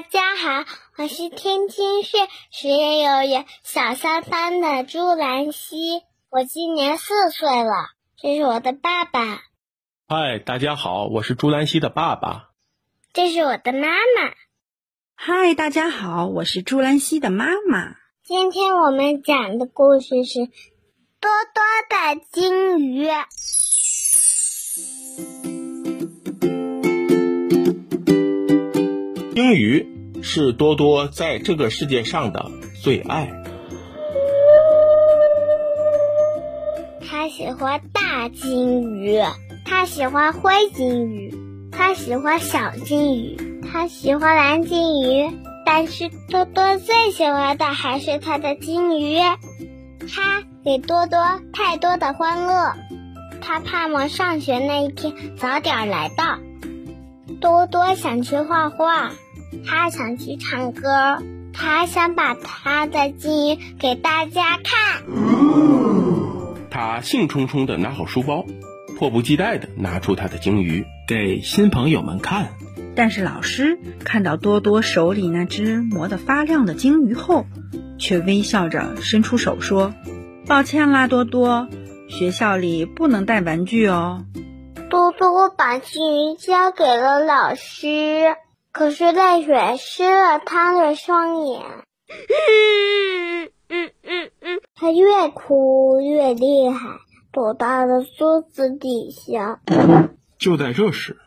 大家好，我是天津市实验幼儿园小三班的朱兰希，我今年四岁了。这是我的爸爸。嗨，大家好，我是朱兰希的爸爸。这是我的妈妈。嗨，大家好，我是朱兰希的妈妈。今天我们讲的故事是多多的金鱼。鲸鱼是多多在这个世界上的最爱。他喜欢大金鱼，他喜欢灰金鱼，他喜欢小金鱼，他喜欢蓝金鱼。但是多多最喜欢的还是他的金鱼，他给多多太多的欢乐。他盼望上学那一天早点来到。多多想去画画，他想去唱歌，他想把他的鲸鱼给大家看。他兴冲冲地拿好书包，迫不及待地拿出他的鲸鱼给新朋友们看。但是老师看到多多手里那只磨得发亮的鲸鱼后，却微笑着伸出手说：“抱歉啦，多多，学校里不能带玩具哦。”多多把鲸鱼交给了老师，可是泪水湿了他的双眼嗯嗯嗯。他越哭越厉害，躲到了桌子底下。就在这时，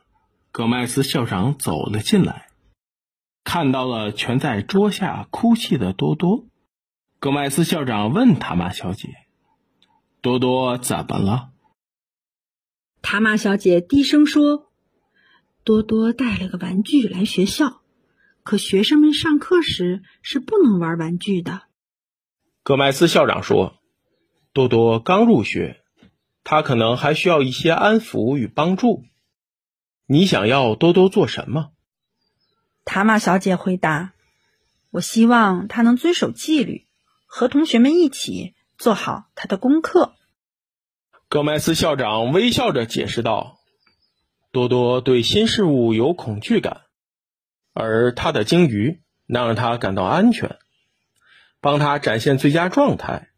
葛麦斯校长走了进来，看到了蜷在桌下哭泣的多多。葛麦斯校长问塔玛小姐：“多多怎么了？”塔玛小姐低声说：“多多带了个玩具来学校，可学生们上课时是不能玩玩具的。”戈麦斯校长说：“多多刚入学，他可能还需要一些安抚与帮助。你想要多多做什么？”塔玛小姐回答：“我希望他能遵守纪律，和同学们一起做好他的功课。”戈麦斯校长微笑着解释道：“多多对新事物有恐惧感，而他的鲸鱼能让他感到安全，帮他展现最佳状态。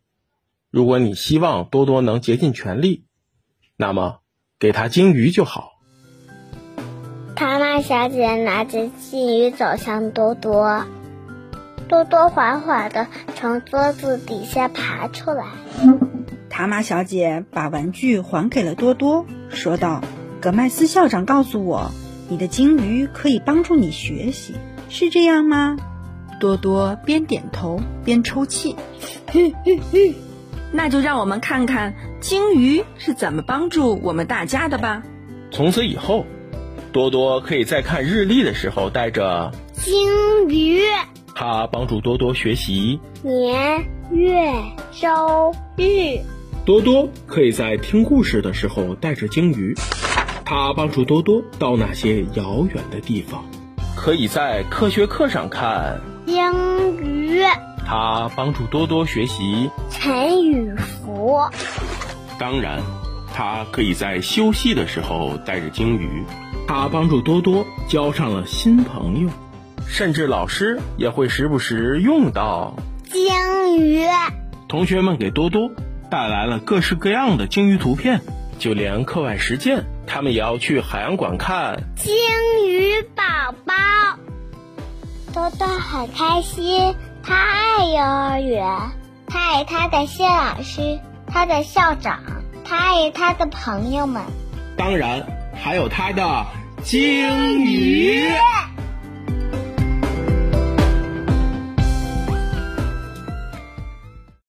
如果你希望多多能竭尽全力，那么给他鲸鱼就好。”塔玛小姐拿着鲸鱼走向多多，多多缓缓的从桌子底下爬出来。塔玛小姐把玩具还给了多多，说道：“葛麦斯校长告诉我，你的鲸鱼可以帮助你学习，是这样吗？”多多边点头边抽泣。那就让我们看看鲸鱼是怎么帮助我们大家的吧。从此以后，多多可以在看日历的时候带着鲸鱼，它帮助多多学习年月周日。多多可以在听故事的时候带着鲸鱼，它帮助多多到那些遥远的地方；可以在科学课上看鲸鱼，他帮助多多学习沉与浮。当然，他可以在休息的时候带着鲸鱼，他帮助多多交上了新朋友，甚至老师也会时不时用到鲸鱼。同学们给多多。带来了各式各样的鲸鱼图片，就连课外实践，他们也要去海洋馆看鲸鱼宝宝。多多很开心，他爱幼儿园，他爱他的谢老师，他的校长，他爱他的朋友们，当然还有他的鲸鱼。